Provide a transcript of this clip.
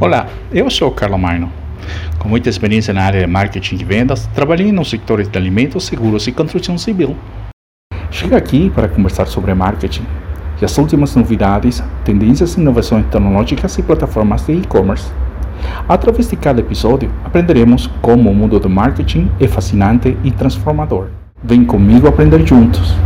Olá, eu sou Carlo Maino. Com muita experiência na área de marketing e vendas, trabalhei nos setores de alimentos, seguros e construção civil. Chego aqui para conversar sobre marketing e as últimas novidades, tendências, inovações tecnológicas e plataformas de e-commerce. Através de cada episódio, aprenderemos como o mundo do marketing é fascinante e transformador. Vem comigo aprender juntos.